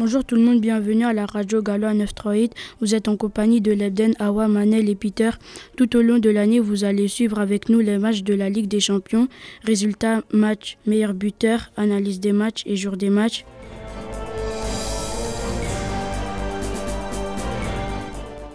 Bonjour tout le monde, bienvenue à la radio Galo 938. Vous êtes en compagnie de Lebden, Awa, Manel et Peter. Tout au long de l'année, vous allez suivre avec nous les matchs de la Ligue des Champions. Résultats, match, meilleur buteur, analyse des matchs et jour des matchs.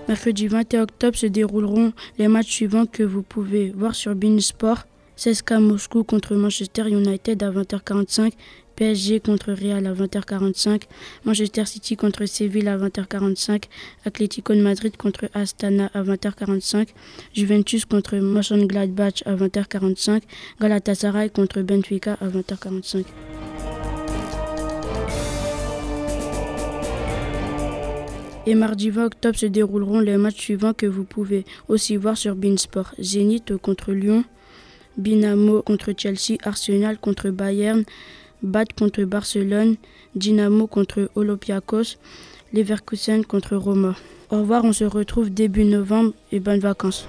Mercredi 21 octobre se dérouleront les matchs suivants que vous pouvez voir sur Beansport. CSK Moscou contre Manchester United à 20h45, PSG contre Real à 20h45, Manchester City contre Séville à 20h45, Atlético de Madrid contre Astana à 20h45, Juventus contre Mönchengladbach à 20h45, Galatasaray contre Benfica à 20h45. Et mardi 20 octobre se dérouleront les matchs suivants que vous pouvez aussi voir sur Beansport. Zénith contre Lyon, Binamo contre Chelsea, Arsenal contre Bayern, Bad contre Barcelone, Dynamo contre Olympiakos, Leverkusen contre Roma. Au revoir, on se retrouve début novembre et bonnes vacances.